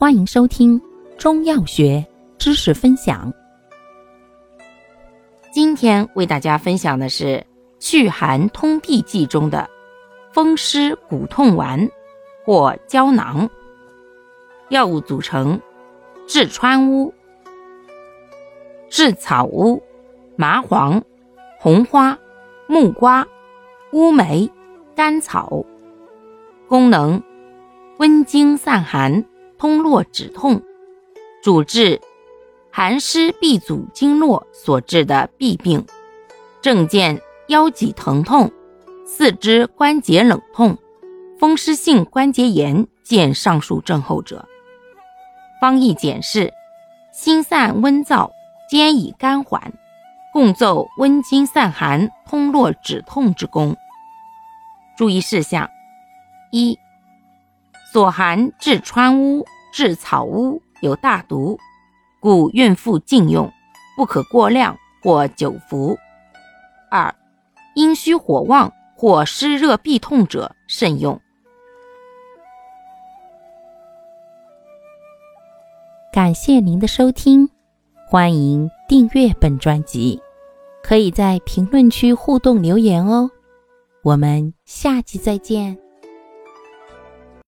欢迎收听中药学知识分享。今天为大家分享的是祛寒通痹剂中的风湿骨痛丸或胶囊。药物组成：炙川乌、炙草乌、麻黄、红花、木瓜、乌梅、甘草。功能：温经散寒。通络止痛，主治寒湿闭阻经络所致的痹病，症见腰脊疼痛、四肢关节冷痛、风湿性关节炎见上述症候者。方义简释：心散温燥，兼以甘缓，共奏温经散寒、通络止痛之功。注意事项：一。所含治川乌、治草乌有大毒，故孕妇禁用，不可过量或久服。二，阴虚火旺或湿热痹痛者慎用。感谢您的收听，欢迎订阅本专辑，可以在评论区互动留言哦。我们下期再见。